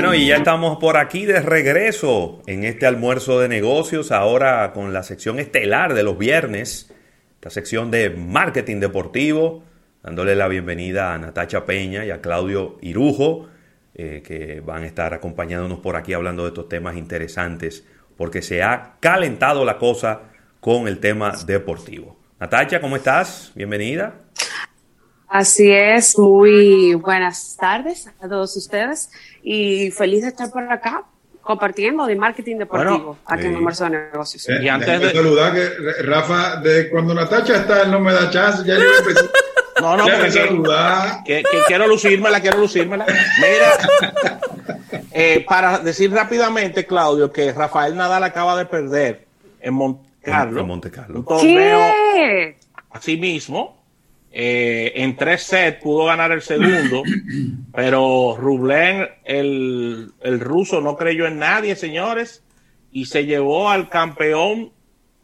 Bueno, y ya estamos por aquí de regreso en este almuerzo de negocios, ahora con la sección estelar de los viernes, esta sección de marketing deportivo, dándole la bienvenida a Natacha Peña y a Claudio Irujo, eh, que van a estar acompañándonos por aquí hablando de estos temas interesantes, porque se ha calentado la cosa con el tema deportivo. Natacha, ¿cómo estás? Bienvenida. Así es, muy buenas tardes a todos ustedes y feliz de estar por acá compartiendo de marketing deportivo aquí en Almuerzo de Negocios. Eh, y antes de saludar que Rafa, de cuando Natacha está, él no me da chance, ya yo empecé. No, no, porque que, que, quiero lucírmela, quiero lucírmela. Mira, eh, para decir rápidamente, Claudio, que Rafael Nadal acaba de perder en Monte Carlo, en Monte Carlo. un torneo así mismo eh, en tres sets pudo ganar el segundo, pero Rublen, el, el, ruso, no creyó en nadie, señores, y se llevó al campeón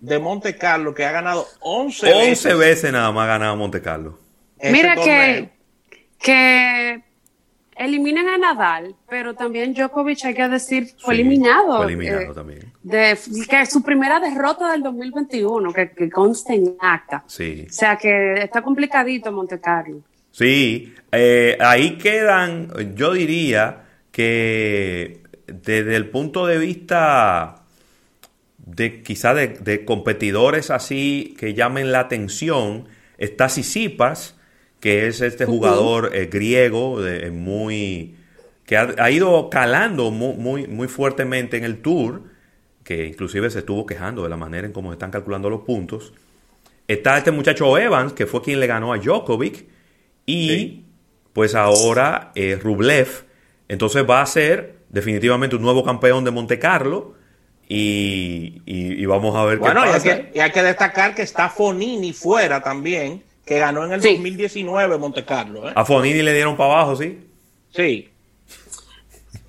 de Monte Carlo, que ha ganado 11, 11 veces. veces nada más ha ganado Monte Carlo. Mira que, que eliminan a Nadal, pero también Djokovic, hay que decir, fue eliminado. Fue eliminado eh, también. De, que su primera derrota del 2021, que, que consta en acta. Sí. O sea que está complicadito Monte Carlo. Sí, eh, ahí quedan, yo diría que desde el punto de vista de quizá de, de competidores así que llamen la atención, está Sisipas, que es este jugador eh, griego de, muy que ha, ido calando muy, muy, fuertemente en el tour, que inclusive se estuvo quejando de la manera en cómo están calculando los puntos. Está este muchacho Evans, que fue quien le ganó a Djokovic, y pues ahora eh, Rublev, entonces va a ser definitivamente un nuevo campeón de Monte Carlo. Y, y, vamos a ver qué pasa. Que, y hay que destacar que está Fonini fuera también, que ganó en el 2019 Monte Carlo. ¿eh? A Fonini le dieron para abajo, ¿sí? Sí.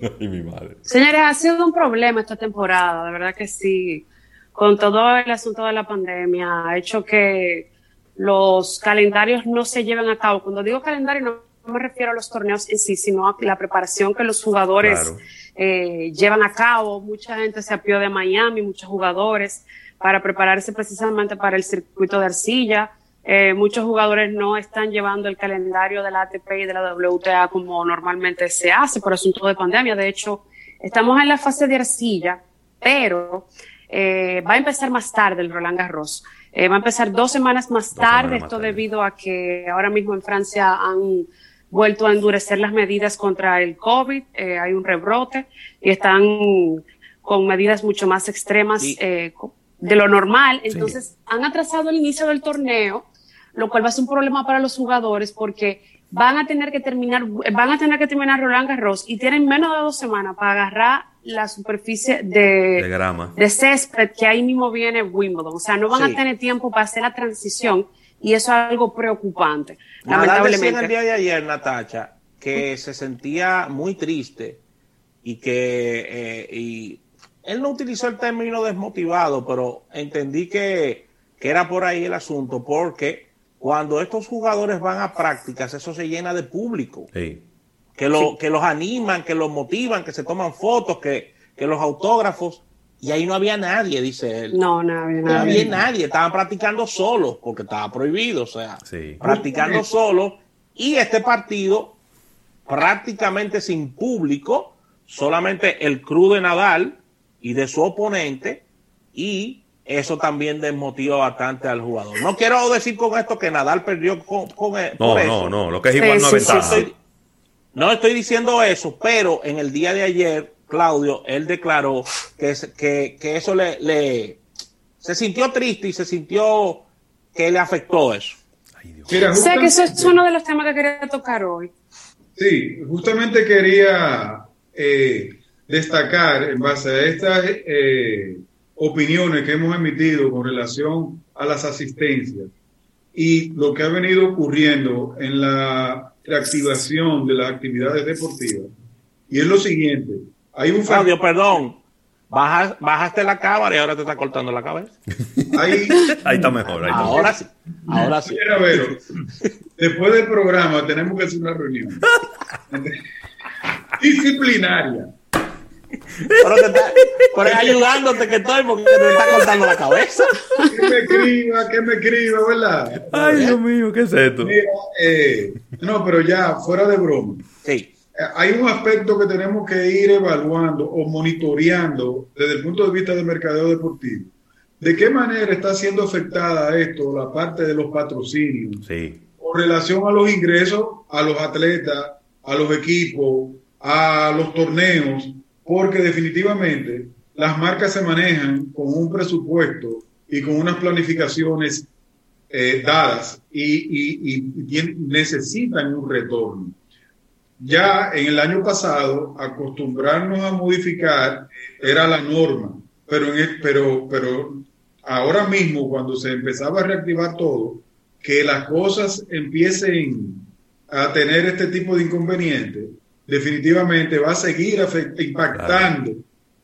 Ay, mi madre. Señores, ha sido un problema esta temporada, de verdad que sí. Con todo el asunto de la pandemia, ha hecho que los calendarios no se lleven a cabo. Cuando digo calendario, no me refiero a los torneos en sí, sino a la preparación que los jugadores eh, llevan a cabo. Mucha gente se apió de Miami, muchos jugadores, para prepararse precisamente para el circuito de arcilla eh, muchos jugadores no están llevando el calendario de la ATP y de la WTA como normalmente se hace por asunto de pandemia. De hecho, estamos en la fase de arcilla, pero eh, va a empezar más tarde el Roland Garros. Eh, va a empezar dos semanas más tarde, esto debido a que ahora mismo en Francia han vuelto a endurecer las medidas contra el COVID, hay un rebrote y están con medidas mucho más extremas de lo normal. Entonces, han atrasado el inicio del torneo lo cual va a ser un problema para los jugadores porque van a tener que terminar, van a tener que terminar Roland Garros y tienen menos de dos semanas para agarrar la superficie de, de, grama. de césped que ahí mismo viene Wimbledon. O sea, no van a tener tiempo para hacer la transición y eso es algo preocupante. lamentablemente. el día de ayer, Natacha, que se sentía muy triste y que eh, y él no utilizó el término desmotivado, pero entendí que, que era por ahí el asunto, porque cuando estos jugadores van a prácticas, eso se llena de público. Que, lo, que los animan, que los motivan, que se toman fotos, que, que los autógrafos. Y ahí no había nadie, dice él. No, no había nadie. No había nadie. Estaban practicando solos, porque estaba prohibido, o sea, practicando solos. Y este partido, prácticamente sin público, solamente el crew de Nadal y de su oponente, y eso también desmotiva bastante al jugador. No quiero decir con esto que Nadal perdió con, con no, no, no, lo que es igual no Estoy, no estoy diciendo eso, pero en el día de ayer, Claudio, él declaró que, que, que eso le, le, se sintió triste y se sintió que le afectó eso. sé que eso es uno de los temas que quería tocar hoy. Sí, justamente quería eh, destacar en base a esta eh, opiniones que hemos emitido con relación a las asistencias y lo que ha venido ocurriendo en la reactivación de las actividades deportivas. Y es lo siguiente, hay un... Fabio, perdón, bajaste la cámara y ahora te está cortando la cabeza. Ahí, está mejor. ahora sí. Ahora sí. después del programa tenemos que hacer una reunión disciplinaria pero, que está, pero ayudándote que estoy porque te está cortando la cabeza. Que me escriba, que me escriba, ¿verdad? Ay, Dios mío, ¿qué es esto? Mira, eh, no, pero ya, fuera de broma. Sí. Eh, Hay un aspecto que tenemos que ir evaluando o monitoreando desde el punto de vista del mercadeo deportivo. ¿De qué manera está siendo afectada esto, la parte de los patrocinios? Sí, con relación a los ingresos a los atletas, a los equipos, a los torneos, porque definitivamente las marcas se manejan con un presupuesto y con unas planificaciones eh, dadas y, necesitan un retorno. Ya en el año pasado, acostumbrarnos a modificar era la norma, pero, pero, pero ahora mismo, cuando se empezaba a reactivar todo, que las cosas empiecen a tener este tipo de inconvenientes, definitivamente va a seguir impactando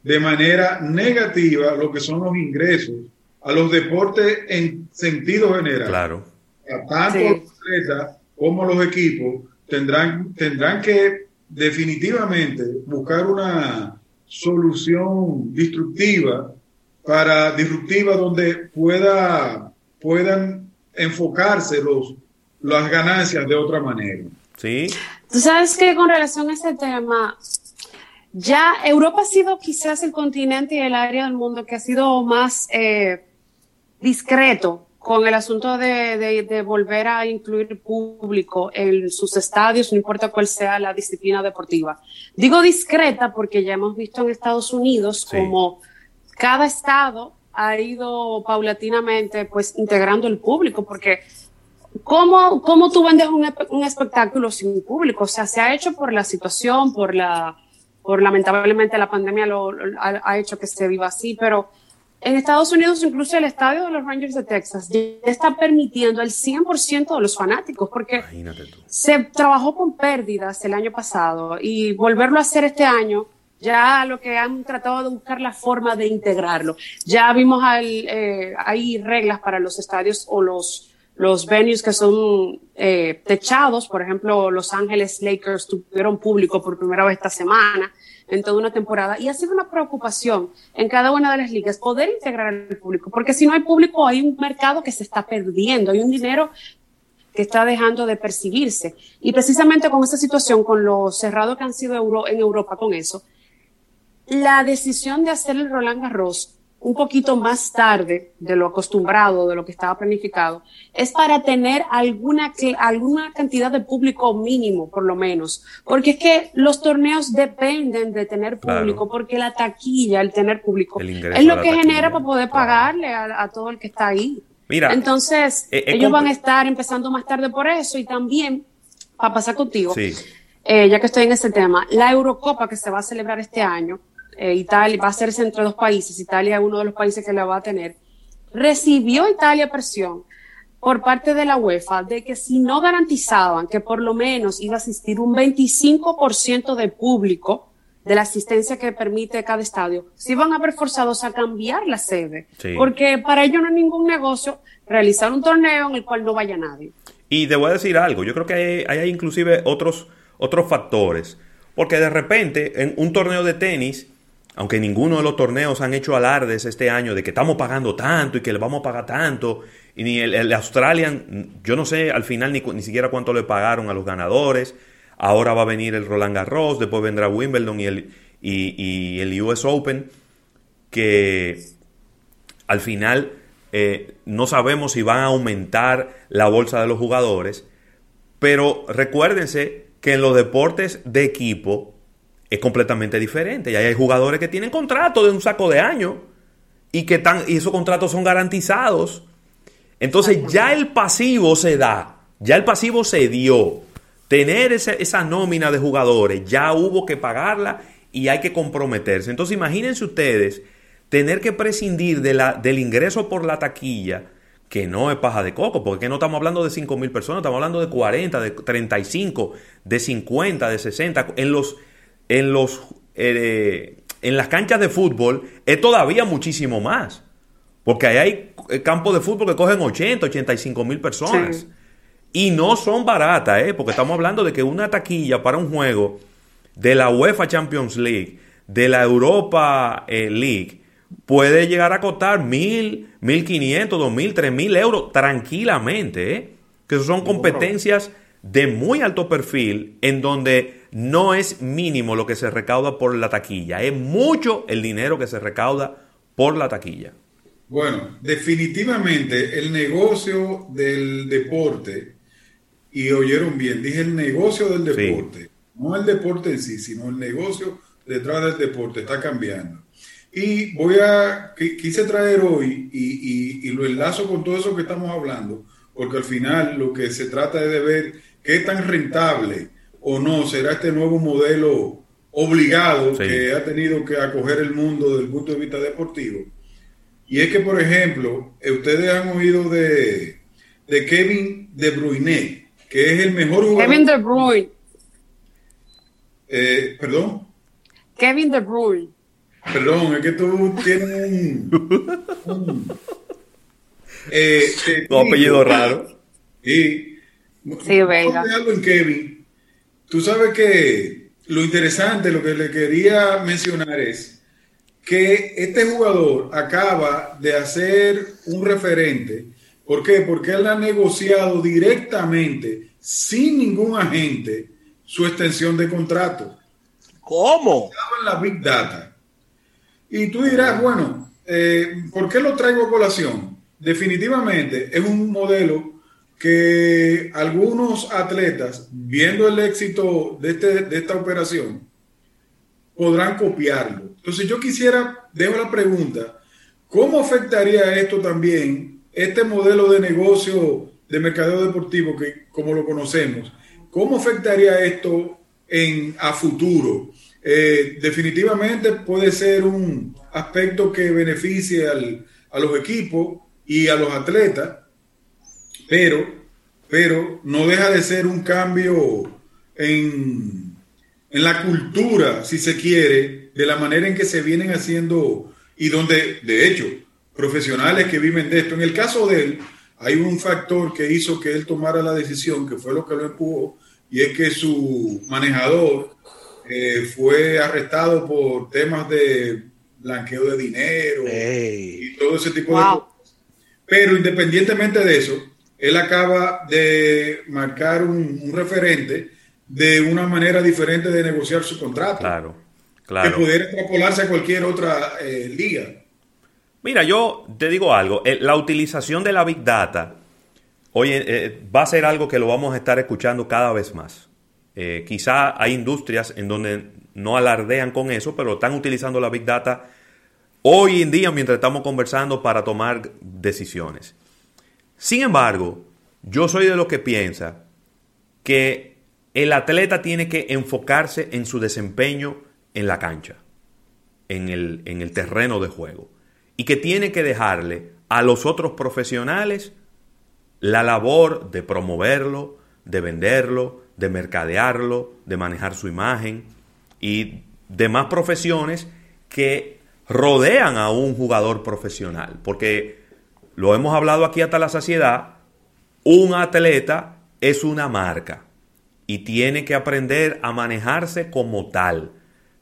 de manera negativa lo que son los ingresos a los deportes en sentido general. claro. A tanto Sí. los atletas como los equipos tendrán, tendrán que definitivamente buscar una solución destructiva para disruptiva donde pueda puedan enfocarse los las ganancias de otra manera. Sí, Tú sabes que con relación a ese tema, ya Europa ha sido quizás el continente y el área del mundo que ha sido más eh, discreto con el asunto de, de- de volver a incluir público en sus estadios, no importa cuál sea la disciplina deportiva. Digo discreta porque ya hemos visto en Estados Unidos Sí. como cada estado ha ido paulatinamente pues integrando el público porque ¿Cómo, ¿Cómo tú vendes un, un espectáculo sin público? O sea, se ha hecho por la situación, por la, por lamentablemente la pandemia lo, lo- ha, ha hecho que se viva así, pero en Estados Unidos incluso el estadio de los Rangers de Texas ya está permitiendo el 100% de los fanáticos, porque se trabajó con pérdidas el año pasado y volverlo a hacer este año, ya lo que han tratado de buscar la forma de integrarlo. Ya vimos al, eh, hay reglas para los estadios o los, los venues que son eh, techados, por ejemplo, Los Ángeles Lakers tuvieron público por primera vez esta semana en toda una temporada y ha sido una preocupación en cada una de las ligas poder integrar al público, porque si no hay público hay un mercado que se está perdiendo, hay un dinero que está dejando de percibirse. Y precisamente con esta situación, con lo cerrado que han sido en Europa con eso, la decisión de hacer el Roland Garros un poquito más tarde de lo acostumbrado, de lo que estaba planificado, es para tener alguna, alguna cantidad de público mínimo, por lo menos. Porque es que los torneos dependen de tener Claro. público, porque la taquilla, el tener público, El es lo que taquilla, genera para poder claro. pagarle a, a todo el que está ahí. Mira, Entonces, eh, eh, ellos van a estar empezando más tarde por eso y también, para pasar contigo, Sí, eh, ya que estoy en ese tema, la Eurocopa que se va a celebrar este año, eh, Italia va a hacerse entre dos países, Italia es uno de los países que la va a tener, recibió Italia presión por parte de la UEFA de que si no garantizaban que por lo menos iba a asistir un 25% de público de la asistencia que permite cada estadio, se iban a ver forzados a cambiar la sede, Sí. porque para ellos no es ningún negocio realizar un torneo en el cual no vaya nadie. Y te voy a decir algo, yo creo que hay, hay inclusive otros, otros factores, porque de repente en un torneo de tenis, aunque ninguno de los torneos han hecho alardes este año de que estamos pagando tanto y que le vamos a pagar tanto, y ni el, Australian, yo no sé al final ni, ni siquiera cuánto le pagaron a los ganadores, ahora va a venir el Roland Garros, después vendrá Wimbledon y el, y el US Open, que al final eh, no sabemos si van a aumentar la bolsa de los jugadores, pero recuérdense que en los deportes de equipo es completamente diferente. Y hay jugadores que tienen contrato de un saco de años y que están, y esos contratos son garantizados. Entonces ya el pasivo se da, ya el pasivo se dio. Tener esa, esa nómina de jugadores, ya hubo que pagarla y hay que comprometerse. Entonces imagínense ustedes tener que prescindir de la, del ingreso por la taquilla, que no es paja de coco, porque no estamos hablando de 5 mil personas, estamos hablando de 40, de 35, de 50, de 60. En los, en los, eh, en las canchas de fútbol es todavía muchísimo más. Porque ahí hay eh, campos de fútbol que cogen 80, 85 mil personas. Sí. Y no son baratas, ¿eh? porque estamos hablando de que una taquilla para un juego de la UEFA Champions League, de la Europa eh, League puede llegar a costar mil, mil quinientos, dos mil, tres mil euros tranquilamente, ¿eh? que son competencias de muy alto perfil en donde no es mínimo lo que se recauda por la taquilla, es mucho el dinero que se recauda por la taquilla. Bueno, definitivamente el negocio del deporte, y oyeron bien, dije el negocio del deporte, no el deporte en sí, sino el negocio detrás del deporte está cambiando. Y voy a, quise traer hoy y, y, lo enlazo con todo eso que estamos hablando, porque al final lo que se trata es de ver qué tan rentable o no será este nuevo modelo obligado que ha tenido que acoger el mundo desde el punto de vista deportivo. Y es que, por ejemplo, ustedes han oído de, de Kevin De Bruyne, que es el mejor jugador. Kevin De Bruyne. Eh, ¿Perdón? Kevin De Bruyne. Perdón, es que tú tienes un, eh, apellido raro. Sí. Sí, venga. algo en Kevin. Tú sabes que lo interesante, lo que le quería mencionar es que este jugador acaba de hacer un referente. ¿Por qué? Porque él ha negociado directamente, sin ningún agente, su extensión de contrato. ¿Cómo? en la Big Data. Y tú dirás, bueno, eh, ¿por qué lo traigo a colación? Definitivamente es un modelo que algunos atletas, viendo el éxito de, este, de esta operación, podrán copiarlo. Entonces yo quisiera, dejo la pregunta, ¿cómo afectaría esto también, este modelo de negocio de mercadeo deportivo que como lo conocemos, cómo afectaría esto en, a futuro? Eh, definitivamente puede ser un aspecto que beneficie a los equipos y a los atletas, pero, pero no deja de ser un cambio en, en la cultura, si se quiere, de la manera en que se vienen haciendo y donde, de hecho, profesionales que viven de esto. En el caso de él, hay un factor que hizo que él tomara la decisión, que fue lo que lo empujó, y es que su manejador eh, fue arrestado por temas de blanqueo de dinero y todo ese tipo de cosas. Pero independientemente de eso, él acaba de marcar un, referente de una manera diferente de negociar su contrato. Claro, claro. Que pudiera extrapolarse a cualquier otra eh, liga. Mira, yo te digo algo, eh, la utilización de la Big Data oye, va a ser algo que lo vamos a estar escuchando cada vez más. Eh, quizá hay industrias en donde no alardean con eso, pero están utilizando la Big Data hoy en día mientras estamos conversando para tomar decisiones. Sin embargo, yo soy de los que piensa que el atleta tiene que enfocarse en su desempeño en la cancha, en el, en el terreno de juego, y que tiene que dejarle a los otros profesionales la labor de promoverlo, de venderlo, de mercadearlo, de manejar su imagen y demás profesiones que rodean a un jugador profesional. Porque lo hemos hablado aquí hasta la saciedad, un atleta es una marca y tiene que aprender a manejarse como tal.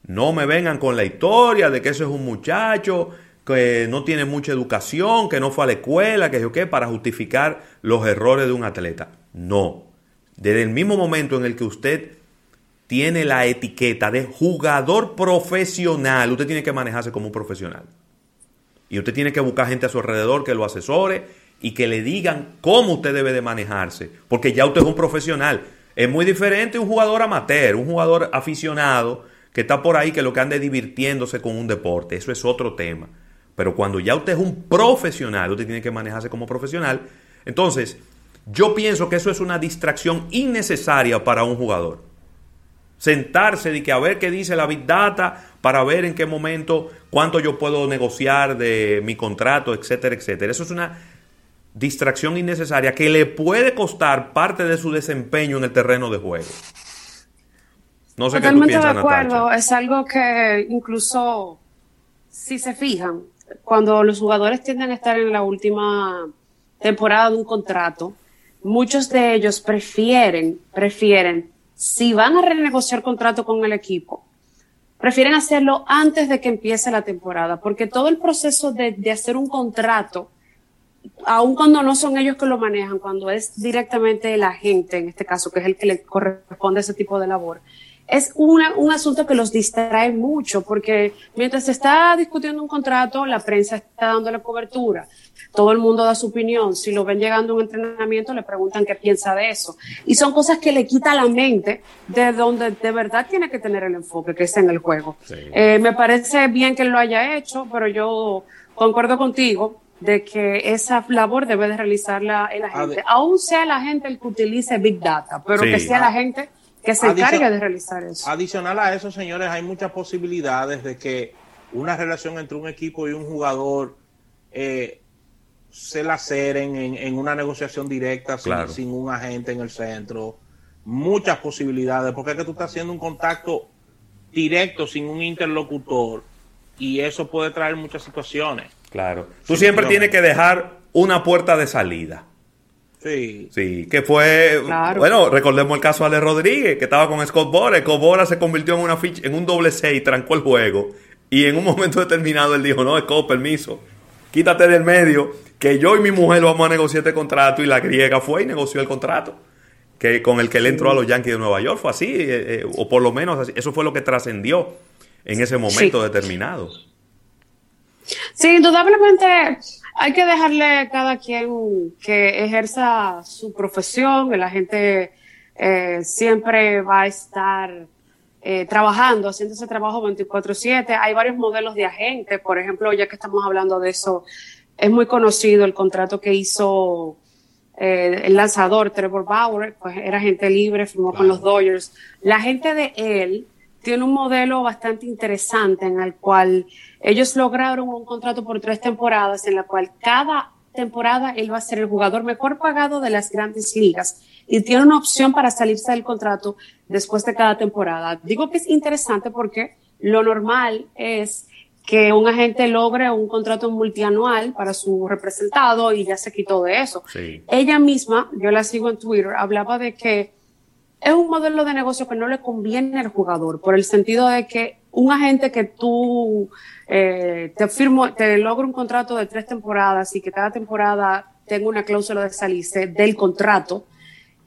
No me vengan con la historia de que eso es un muchacho que no tiene mucha educación, que no fue a la escuela, que yo qué, para justificar los errores de un atleta. No, desde el mismo momento en el que usted tiene la etiqueta de jugador profesional, usted tiene que manejarse como un profesional. Y usted tiene que buscar gente a su alrededor que lo asesore y que le digan cómo usted debe de manejarse, porque ya usted es un profesional. Es muy diferente un jugador amateur, un jugador aficionado que está por ahí que lo que ande divirtiéndose con un deporte. Eso es otro tema. Pero cuando ya usted es un profesional, usted tiene que manejarse como profesional. Entonces, yo pienso que eso es una distracción innecesaria para un jugador. Sentarse y que a ver qué dice la Big Data para ver en qué momento, cuánto yo puedo negociar de mi contrato, etcétera, etcétera. Eso es una distracción innecesaria que le puede costar parte de su desempeño en el terreno de juego. No sé qué tú piensas, de acuerdo. Es algo que incluso, si se fijan, cuando los jugadores tienden a estar en la última temporada de un contrato, muchos de ellos prefieren, prefieren, si van a renegociar contrato con el equipo, prefieren hacerlo antes de que empiece la temporada, porque todo el proceso de, de hacer un contrato, aun cuando no son ellos que lo manejan, cuando es directamente el agente, en este caso, que es el que le corresponde ese tipo de labor, es una, un asunto que los distrae mucho, porque mientras se está discutiendo un contrato, la prensa está dando la cobertura, todo el mundo da su opinión, si lo ven llegando a un entrenamiento, le preguntan qué piensa de eso. Y son cosas que le quita la mente de donde de verdad tiene que tener el enfoque, que es en el juego. Eh, me parece bien que lo haya hecho, pero yo concuerdo contigo de que esa labor debe de realizarla el agente, aún sea la gente el que utilice Big Data, pero que sea la gente que se encargue de realizar eso. Adicional a eso, señores, hay muchas posibilidades de que una relación entre un equipo y un jugador eh, se laceren en, en una negociación directa sin, un agente en el centro. Muchas posibilidades, porque es que tú estás haciendo un contacto directo sin un interlocutor y eso puede traer muchas situaciones. Claro. Tú siempre tienes que dejar una puerta de salida. Sí. Sí, que fue. Bueno, recordemos el caso de Ale Rodríguez, que estaba con Scott Bora. Scott Bora se convirtió en una ficha, en un doble 6, trancó el juego. Y en un momento determinado él dijo: No, Scott, permiso, quítate del medio, que yo y mi mujer vamos a negociar este contrato. Y la griega fue y negoció el contrato. Que con el que él entró a los Yankees de Nueva York. Fue así, eh, eh, o por lo menos así. Eso fue lo que trascendió en ese momento determinado. Sí, indudablemente hay que dejarle a cada quien que ejerza su profesión, la gente eh, siempre va a estar eh, trabajando, haciendo ese trabajo 24/7. Hay varios modelos de agentes, por ejemplo, ya que estamos hablando de eso, es muy conocido el contrato que hizo eh, el lanzador Trevor Bauer, pues era agente libre, firmó con los Dodgers. La gente de él tiene un modelo bastante interesante en el cual ellos lograron un contrato por tres temporadas en la cual cada temporada él va a ser el jugador mejor pagado de las grandes ligas y tiene una opción para salirse del contrato después de cada temporada. Digo que es interesante porque lo normal es que un agente logre un contrato multianual para su representado y ya se quitó de eso. Ella misma, yo la sigo en Twitter, hablaba de que es un modelo de negocio que no le conviene al jugador, por el sentido de que un agente que tú eh, te firmo, te logra un contrato de tres temporadas y que cada temporada tenga una cláusula de salirse del contrato,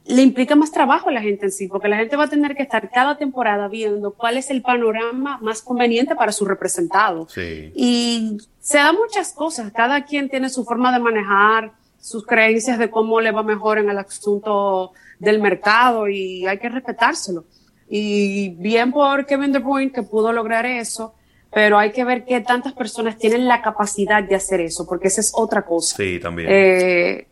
le implica más trabajo a la gente en sí, porque la gente va a tener que estar cada temporada viendo cuál es el panorama más conveniente para su representado. Y se dan muchas cosas, cada quien tiene su forma de manejar sus creencias de cómo le va mejor en el asunto del mercado y hay que respetárselo. Y bien por Kevin De Bruyne que pudo lograr eso, pero hay que ver qué tantas personas tienen la capacidad de hacer eso, porque esa es otra cosa. Sí, también. Eh,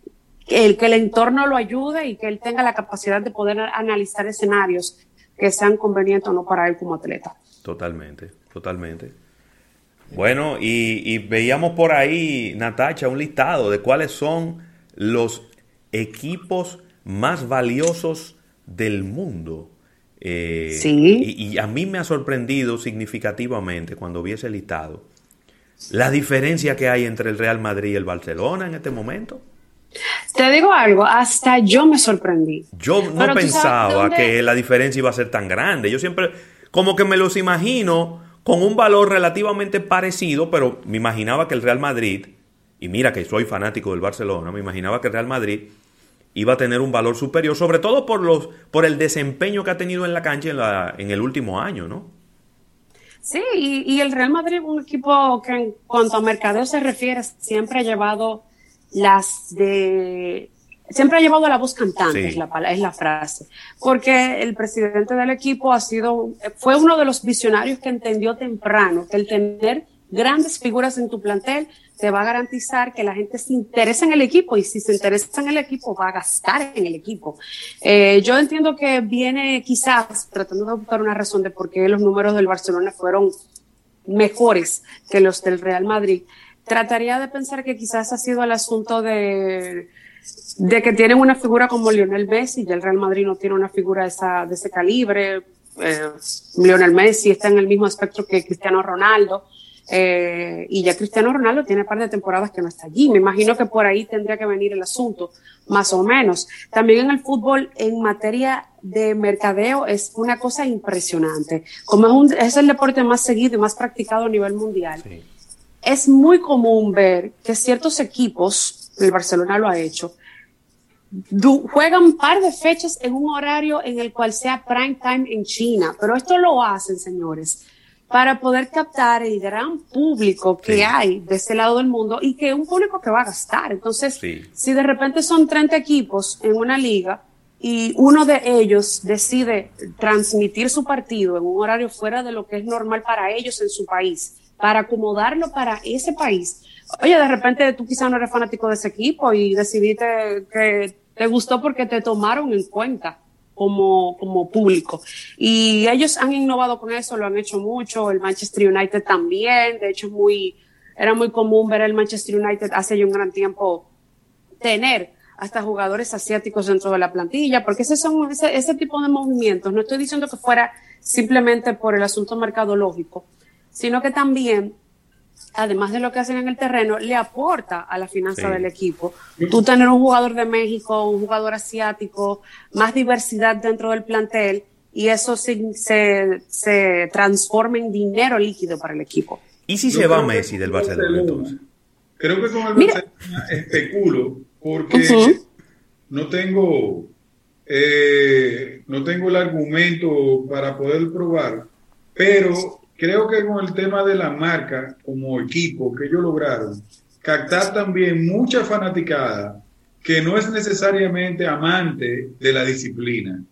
el que el entorno lo ayude y que él tenga la capacidad de poder analizar escenarios que sean convenientes o no para él como atleta. Totalmente, totalmente. Bueno, y, y veíamos por ahí, Natacha, un listado de cuáles son los equipos más valiosos del mundo. Eh, sí. Y, a mí me ha sorprendido significativamente cuando vi ese listado la diferencia que hay entre el Real Madrid y el Barcelona en este momento. Te digo algo, hasta yo me sorprendí. Yo no pensaba que la diferencia iba a ser tan grande. Yo siempre, como que me los imagino con un valor relativamente parecido, pero me imaginaba que el Real Madrid, y mira que soy fanático del Barcelona, me imaginaba que el Real Madrid iba a tener un valor superior, sobre todo por, los, por el desempeño que ha tenido en la cancha en, la, en el último año, ¿no? Sí, y, el Real Madrid es un equipo que en cuanto a mercadeo se refiere, siempre ha llevado las de... Siempre ha llevado la voz cantante, es, la, es la frase, porque el presidente del equipo ha sido, fue uno de los visionarios que entendió temprano que el tener grandes figuras en tu plantel te va a garantizar que la gente se interese en el equipo y si se interesa en el equipo va a gastar en el equipo. Eh, yo entiendo que viene quizás tratando de buscar una razón de por qué los números del Barcelona fueron mejores que los del Real Madrid. Trataría de pensar que quizás ha sido el asunto de, de que tienen una figura como Lionel Messi y el Real Madrid no tiene una figura de, esa, de ese calibre. Eh, Lionel Messi está en el mismo espectro que Cristiano Ronaldo Eh, y ya Cristiano Ronaldo tiene un par de temporadas que no está allí. Me imagino que por ahí tendría que venir el asunto, más o menos. También en el fútbol, en materia de mercadeo, es una cosa impresionante. Como es, un, es el deporte más seguido y más practicado a nivel mundial, es muy común ver que ciertos equipos, el Barcelona lo ha hecho, juegan un par de fechas en un horario en el cual sea prime time en China, pero esto lo hacen, señores, para poder captar el gran público que hay de este lado del mundo y que es un público que va a gastar. Entonces, si de repente son 30 equipos en una liga y uno de ellos decide transmitir su partido en un horario fuera de lo que es normal para ellos en su país, para acomodarlo para ese país, oye, de repente tú quizás no eres fanático de ese equipo y decidiste que te gustó porque te tomaron en cuenta como, como público. Y ellos han innovado con eso, lo han hecho mucho, el Manchester United también, de hecho muy, era muy común ver el Manchester United hace ya un gran tiempo tener hasta jugadores asiáticos dentro de la plantilla, porque ese son ese, ese tipo de movimientos. No estoy diciendo que fuera simplemente por el asunto mercadológico, sino que también además de lo que hacen en el terreno, le aporta a la finanza del equipo. Tú tener un jugador de México, un jugador asiático, más diversidad dentro del plantel y eso se, se, transforma en dinero líquido para el equipo. ¿Y si se va Messi del Barcelona entonces? Creo que con el Barcelona especulo porque no tengo eh, no tengo el argumento para poder probar, pero creo que con el tema de la marca como equipo que ellos lograron, captar también mucha fanaticada que no es necesariamente amante de la disciplina.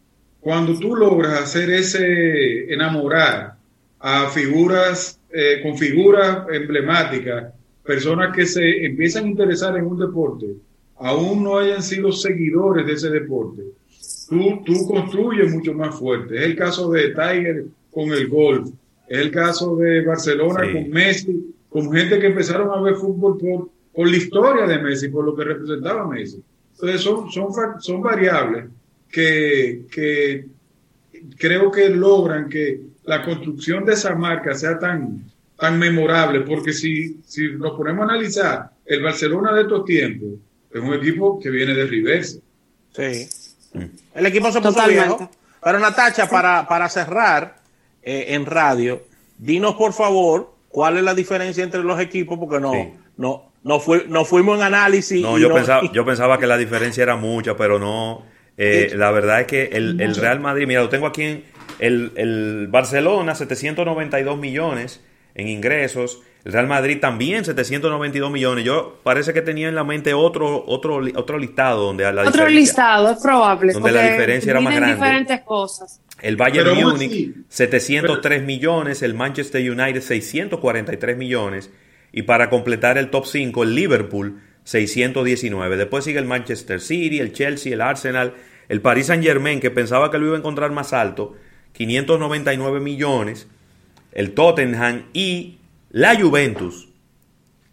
Cuando tú logras hacer ese enamorar a figuras, eh, con figuras emblemáticas, personas que se empiezan a interesar en un deporte, aún no hayan sido seguidores de ese deporte, tú, tú construyes mucho más fuerte. Es el caso de Tiger con el golf, es el caso de Barcelona con Messi, con gente que empezaron a ver fútbol por, por la historia de Messi, por lo que representaba Messi. Entonces son, son, son variables que, que creo que logran que la construcción de esa marca sea tan, tan memorable, porque si, si nos ponemos a analizar el Barcelona de estos tiempos, es un equipo que viene de reverse. Sí. El equipo se puso viejo. Pero Natacha, para, para cerrar, eh, en radio, dinos por favor cuál es la diferencia entre los equipos, porque no, no, no, fue, no fuimos en análisis. No, yo, Pensaba, yo pensaba que la diferencia era mucha, pero no. Eh, la verdad es que el, el, Real Madrid, mira, lo tengo aquí en el, el Barcelona, 792 millones en ingresos. El Real Madrid también 792 millones. Yo parece que tenía en la mente otro otro otro listado donde la otro listado es probable donde la diferencia era más grande. diferentes cosas. El Bayern Múnich 703 millones, el Manchester United 643 millones y para completar el top 5 el Liverpool 619. Después sigue el Manchester City, el Chelsea, el Arsenal, el Paris Saint-Germain que pensaba que lo iba a encontrar más alto, 599 millones, el Tottenham y la Juventus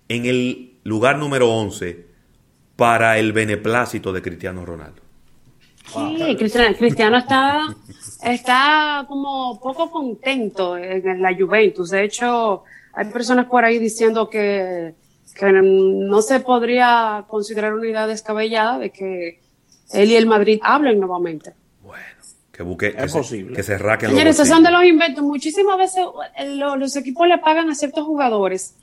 en el lugar número 11 para el beneplácito de Cristiano Ronaldo. Sí, Cristiano, Cristiano está, está como poco contento en la Juventus. De hecho, hay personas por ahí diciendo que, que no se podría considerar una idea descabellada de que él y el Madrid hablen nuevamente. Que busque, es posible. que se raquen Señores, esos son de los inventos. Muchísimas veces eh, los, equipos le pagan a ciertos jugadores.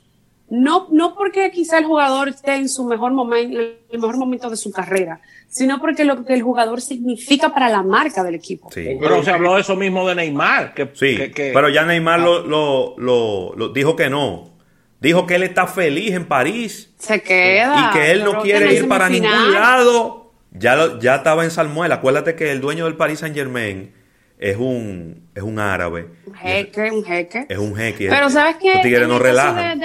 No, no porque quizá el jugador esté en su mejor momento, el mejor momento de su carrera, sino porque lo que el jugador significa para la marca del equipo. Sí. Pero se habló de eso mismo de Neymar. Que, sí, pero ya Neymar lo, lo, lo, dijo que no. Dijo que él está feliz en París. Se queda. Y que él no quiere ir para ningún lado ya, ya estaba en Salmuel. Acuérdate que el dueño del Paris Saint Germain es un, es un árabe. Un jeque, un jeque. Es un jeque. Pero ¿sabes qué? no relajan.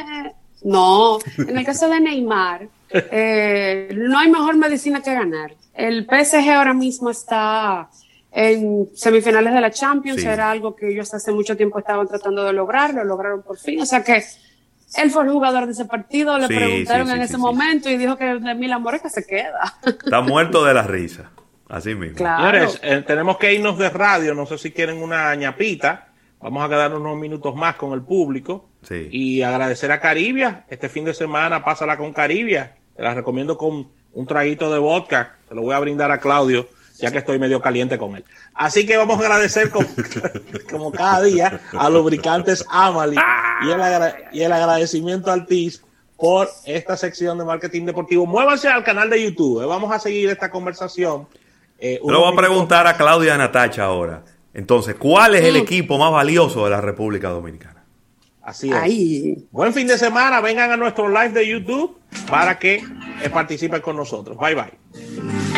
no, en el caso de Neymar, eh, no hay mejor medicina que ganar. El PSG ahora mismo está en semifinales de la Champions, era algo que ellos hace mucho tiempo estaban tratando de lograr, lo lograron por fin. O sea que él fue el jugador de ese partido, le preguntaron en ese momento y dijo que de Milan Moreca se queda. Está muerto de la risa, así mismo. Señores, eh, tenemos que irnos de radio, no sé si quieren una ñapita, vamos a quedar unos minutos más con el público Sí. Y agradecer a Caribia. Este fin de semana pásala con Caribia. Te la recomiendo con un traguito de vodka. Se lo voy a brindar a Claudio, ya que estoy medio caliente con él. Así que vamos a agradecer como, como cada día a Lubricantes Amali y el, agra- y el agradecimiento al TIS por esta sección de marketing deportivo. Muévanse al canal de YouTube. eh. Vamos a seguir esta conversación. Eh, le voy a preguntar a Claudia Natacha ahora. Entonces, ¿cuál es el equipo más valioso de la República Dominicana? Así es. Ahí. Buen fin de semana. Vengan a nuestro live de YouTube para que eh, participen con nosotros. Bye bye.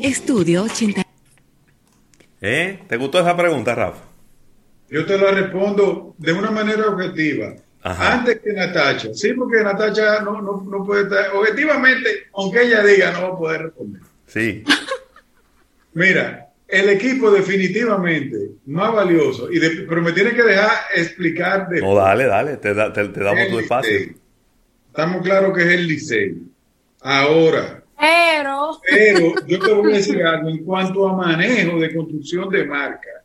Estudio 80. ¿Eh? ¿Te gustó esa pregunta, Rafa? Yo te la respondo de una manera objetiva. Ajá. Antes que Natacha. Sí, porque Natacha no, no, no puede estar. Objetivamente, aunque ella diga, no va a poder responder. Sí. Mira, el equipo definitivamente más valioso, y de- pero me tiene que dejar explicar de No, dale, dale, te, da- te- te damos el tu espacio. Estamos claros que es el Licey. Ahora, Pero, pero yo te voy a decir algo en cuanto a manejo de construcción de marca.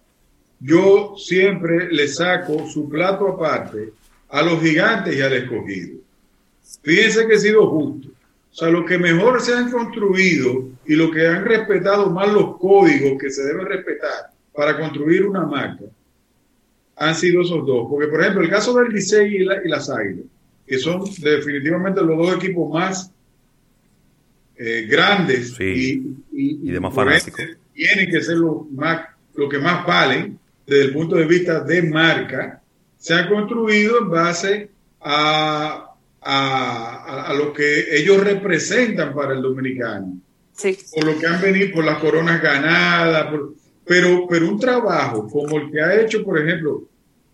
Yo siempre le saco su plato aparte a los gigantes y al escogido. Fíjense que he sido justo. O sea, lo que mejor se han construido y lo que han respetado más los códigos que se deben respetar para construir una marca han sido esos dos. Porque, por ejemplo, el caso del Licey y, y las Águilas, que son definitivamente los dos equipos más eh, grandes Sí. y, Y de más ende tienen que ser los más, lo que más valen desde el punto de vista de marca, se ha construido en base a, a, lo que ellos representan para el dominicano, sí. por lo que han venido, por las coronas ganadas, por- pero, pero un trabajo como el que ha hecho, por ejemplo,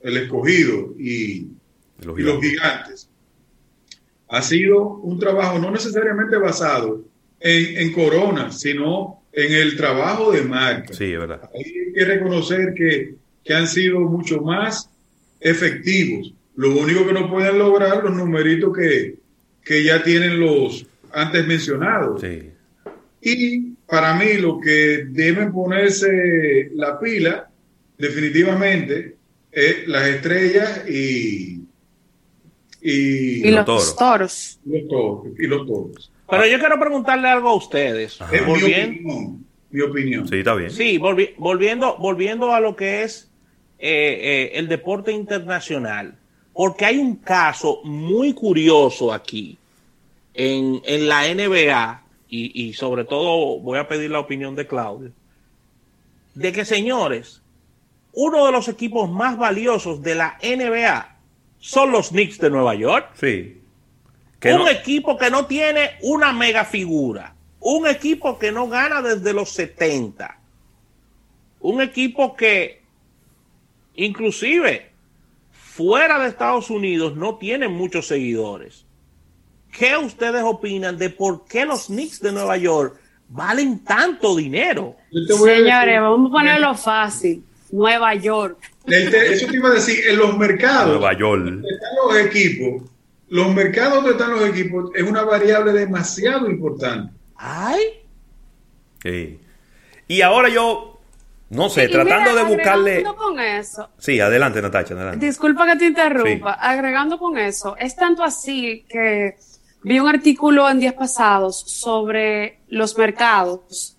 el escogido y los gigantes. Ha sido un trabajo no necesariamente basado en, en coronas, sino en el trabajo de marca. Sí, es verdad. Hay que reconocer que, que han sido mucho más efectivos. Lo único que no pueden lograr los numeritos que, que ya tienen los antes mencionados. Sí. Y para mí lo que deben ponerse la pila definitivamente es las estrellas y, y, Y los los toros. toros. los toros. Y los toros. Pero yo quiero preguntarle algo a ustedes. Mi Volviendo, opinión. Mi opinión. Sí, está bien. sí, volvi- volviendo, volviendo a lo que es eh, eh, el deporte internacional. Porque hay un caso muy curioso aquí en, en la NBA, y, y sobre todo voy a pedir la opinión de Claudio, de que señores, uno de los equipos más valiosos de la NBA son los Knicks de Nueva York. Sí. Que un no- equipo que no tiene una mega figura. Un equipo que no gana desde los 70. Un equipo que inclusive fuera de Estados Unidos no tiene muchos seguidores. ¿Qué ustedes opinan de por qué los Knicks de Nueva York valen tanto dinero? Señores, vamos a ponerlo fácil. Nueva York. Eso te iba a decir, en los mercados Nueva York. donde están los equipos, los mercados donde están los equipos es una variable demasiado importante. Ay, Sí. Y ahora yo, no sé, Y tratando mira, de buscarle... agregando con eso, Sí, adelante, Natacha, adelante. Disculpa que te interrumpa. Agregando con eso, es tanto así que vi un artículo en días pasados sobre los mercados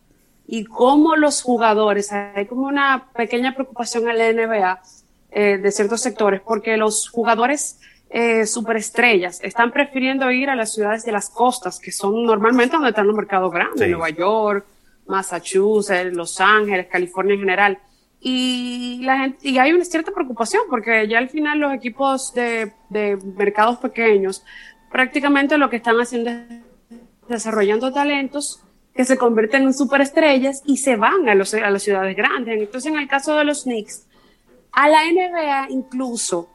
y cómo los jugadores, hay como una pequeña preocupación en la NBA eh, de ciertos sectores, porque los jugadores eh, superestrellas están prefiriendo ir a las ciudades de las costas, que son normalmente donde están los mercados grandes, Sí. Nueva York, Massachusetts, Los Ángeles, California en general. Y la gente, y hay una cierta preocupación porque ya al final los equipos de, de mercados pequeños prácticamente lo que están haciendo es desarrollando talentos que se convierten en superestrellas y se van a, los, a las ciudades grandes. Entonces, en el caso de los Knicks, a la NBA incluso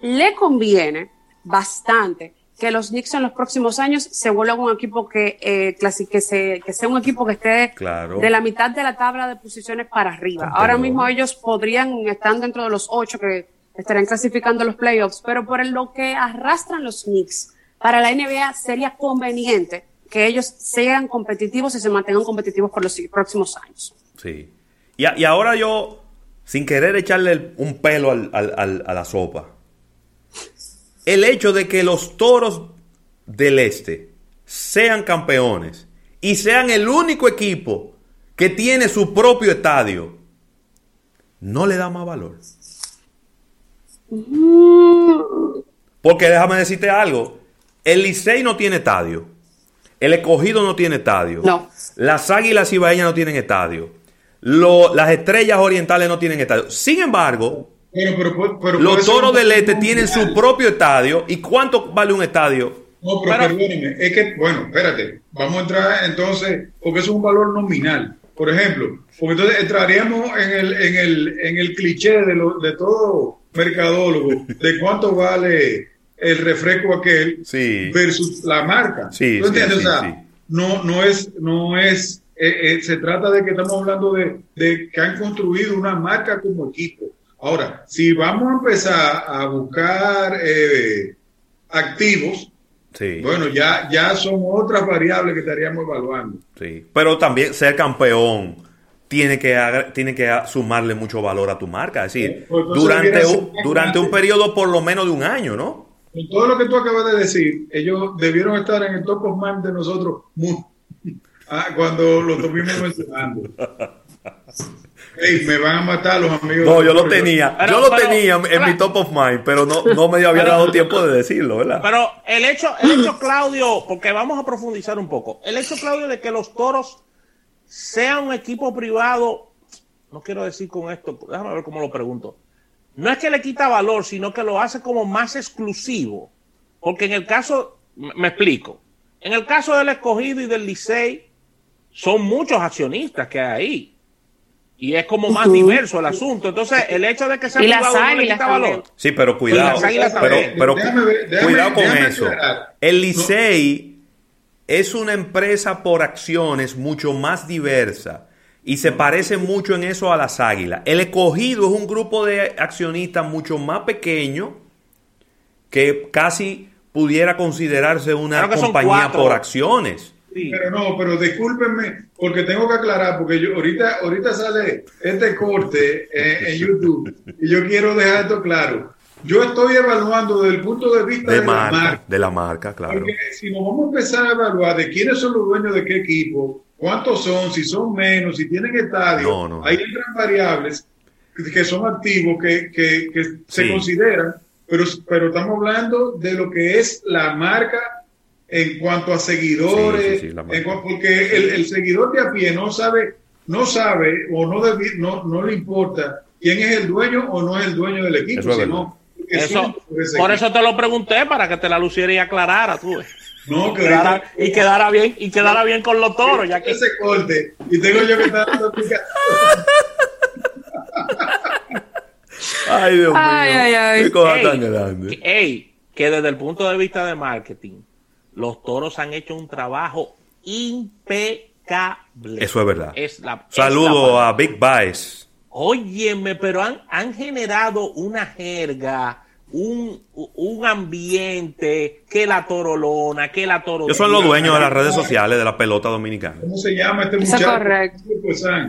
le conviene bastante que los Knicks en los próximos años se vuelvan un equipo que, eh, que, se, que sea un equipo que esté Claro. de la mitad de la tabla de posiciones para arriba. Ahora mismo ellos podrían estar dentro de los ocho que estarían clasificando los playoffs, pero por lo que arrastran los Knicks para la NBA sería conveniente que ellos sean competitivos y se mantengan competitivos por los próximos años. Sí. Y, a- y ahora yo, sin querer echarle un pelo a la sopa, el hecho de que los toros del este sean campeones y sean el único equipo que tiene su propio estadio, no le da más valor. Porque déjame decirte algo, el Licey no tiene estadio, el escogido no tiene estadio, no. las águilas ibaeñas no tienen estadio, las estrellas orientales no tienen estadio. Sin embargo, los toros del este tienen su propio estadio. ¿Y cuánto vale un estadio? No, pero, perdóneme, es que, bueno, espérate, vamos a entrar entonces, porque es un valor nominal. Por ejemplo, porque entonces entraríamos en el, en el, en el cliché de, lo, de todo mercadólogo, de cuánto vale el refresco aquel versus la marca. Sí, entiendes? o sea, no, no es, no es, eh, eh, se trata de que estamos hablando de, de que han construido una marca como equipo. Ahora, si vamos a empezar a buscar eh, activos, bueno, ya, ya son otras variables que estaríamos evaluando. Sí, pero también ser campeón tiene que, tiene que sumarle mucho valor a tu marca. Es decir, pues durante, un, durante un periodo por lo menos de un año, ¿no? Con todo lo que tú acabas de decir, ellos debieron estar en el top of mind de nosotros ah, cuando lo estuvimos mencionando. me van a matar los amigos. No, yo lo tenía. yo lo tenía en mi top of mind, pero no, no me había dado tiempo de decirlo, ¿verdad? Pero el hecho, el hecho, Claudio, porque vamos a profundizar un poco. El hecho, Claudio, de que los toros sean un equipo privado, no quiero decir con esto, déjame ver cómo lo pregunto. No es que le quita valor, sino que lo hace como más exclusivo. Porque en el caso, me explico, en el caso del escogido y del Licey, son muchos accionistas que hay ahí y es como más diverso el asunto. Entonces, el hecho de que sea privado no le quita valor. Sí, pero cuidado. Pero, cuidado con eso. El Licey es una empresa por acciones mucho más diversa y se parece mucho en eso a las águilas. El escogido es un grupo de accionistas mucho más pequeño que casi pudiera considerarse una compañía por acciones. Pero no, pero discúlpenme, porque tengo que aclarar, porque yo ahorita, ahorita sale este corte en, YouTube y yo quiero dejar esto claro. Yo estoy evaluando desde el punto de vista de, la marca. De la marca, claro. Porque si nos vamos a empezar a evaluar de quiénes son los dueños de qué equipo, cuántos son, si son menos, si tienen estadio, hay otras variables que son activos que, que, que se consideran, pero, pero estamos hablando de lo que es la marca en cuanto a seguidores, porque el, seguidor de a pie no sabe, no sabe o no, no, no le importa quién es el dueño o no es el dueño del equipo, por eso te lo pregunté para que te la luciera y aclarara tú. No, quedara, y quedara bien y quedara bien con los toros, ya que ese corte y tengo yo que estar dando Ay, Dios mío. Ay, ay, Qué cosa tan grande. Ey, que desde el punto de vista de marketing, los toros han hecho un trabajo impecable. Eso es verdad. Saludo a Big Baez. Óyeme, pero han, han generado una jerga, un, ambiente, que la torolona, que la torolona. Ellos son los dueños de las redes sociales de la pelota dominicana. ¿Cómo se llama este muchacho? correcto.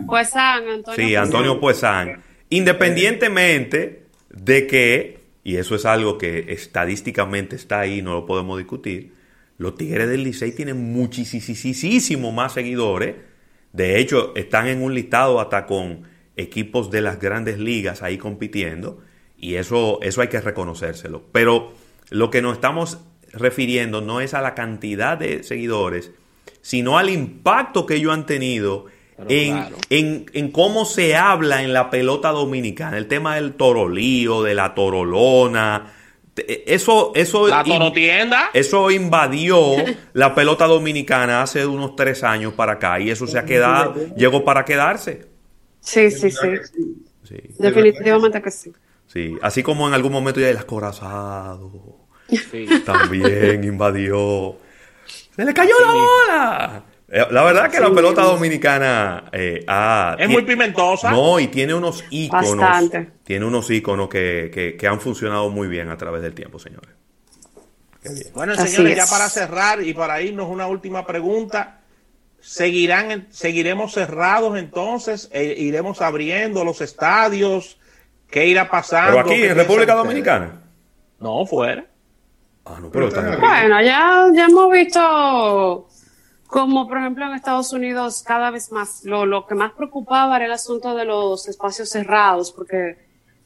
Puesán. Antonio Sí, Antonio Puesán. Independientemente de que, y eso es algo que estadísticamente está ahí, no lo podemos discutir, los Tigres del Licey tienen muchísimo más seguidores. De hecho, están en un listado hasta con equipos de las grandes ligas ahí compitiendo. Y eso, eso hay que reconocérselo. Pero lo que nos estamos refiriendo no es a la cantidad de seguidores, sino al impacto que ellos han tenido en, en, en, cómo se habla en la pelota dominicana. El tema del torolío, de la torolona, eso, eso, eso invadió la pelota dominicana hace unos tres años para acá y eso se ha quedado, llegó para quedarse. Sí, sí, sí. Definitivamente que sí. Sí, así como en algún momento ya el acorazado también invadió. ¡Se le cayó la bola! Eh, la verdad que la pelota dominicana eh, es muy pimentosa. No, y tiene unos iconos. Tiene unos iconos que, han funcionado muy bien a través del tiempo, señores. Bueno, señores, ya para cerrar y para irnos una última pregunta. ¿Seguirán, seguiremos cerrados entonces? E iremos abriendo los estadios. Qué irá pasando. Pero aquí, en República Dominicana. No, fuera. Ah, no, pero está Bueno, ya, ya hemos visto como por ejemplo en Estados Unidos cada vez más, lo, lo que más preocupaba era el asunto de los espacios cerrados, porque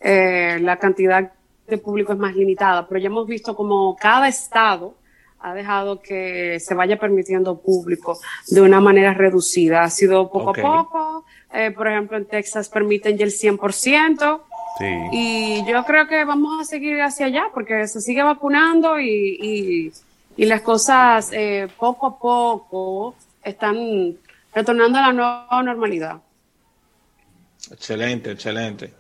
eh, la cantidad de público es más limitada, pero ya hemos visto como cada estado ha dejado que se vaya permitiendo público de una manera reducida. Ha sido poco a poco. Eh, por ejemplo, en Texas permiten ya el 100%. Sí. Y yo creo que vamos a seguir hacia allá porque se sigue vacunando y, y, y las cosas eh, poco a poco están retornando a la nueva normalidad. Excelente, excelente.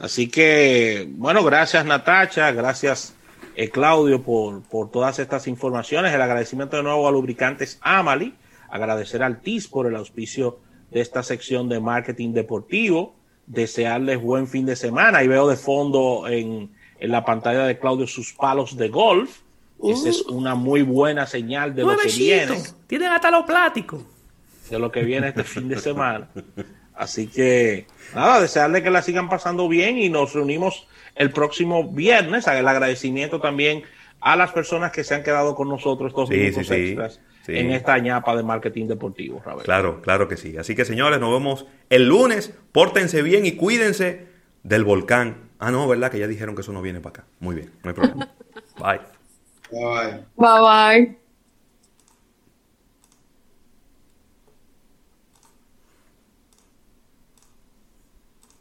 Así que, bueno, gracias Natacha, gracias eh, Claudio por, por todas estas informaciones. El agradecimiento de nuevo a Lubricantes Amali, agradecer al TIS por el auspicio de esta sección de marketing deportivo, desearles buen fin de semana. Y veo de fondo en, en la pantalla de Claudio sus palos de golf. Esa es una muy buena señal de lo que viene Tienen hasta los plásticos. de lo que viene este fin de semana. Así que, nada, desearle que la sigan pasando bien y nos reunimos el próximo viernes. El agradecimiento también a las personas que se han quedado con nosotros estos Sí, minutos sí, sí. Sí. en esta ñapa de marketing deportivo, Ravel. Claro, claro que sí. Así que señores, nos vemos el lunes. Pórtense bien y cuídense del volcán. Ah, no, ¿verdad? Que ya dijeron que eso no viene para acá. Muy bien, no hay problema. Bye. Bye. Bye bye.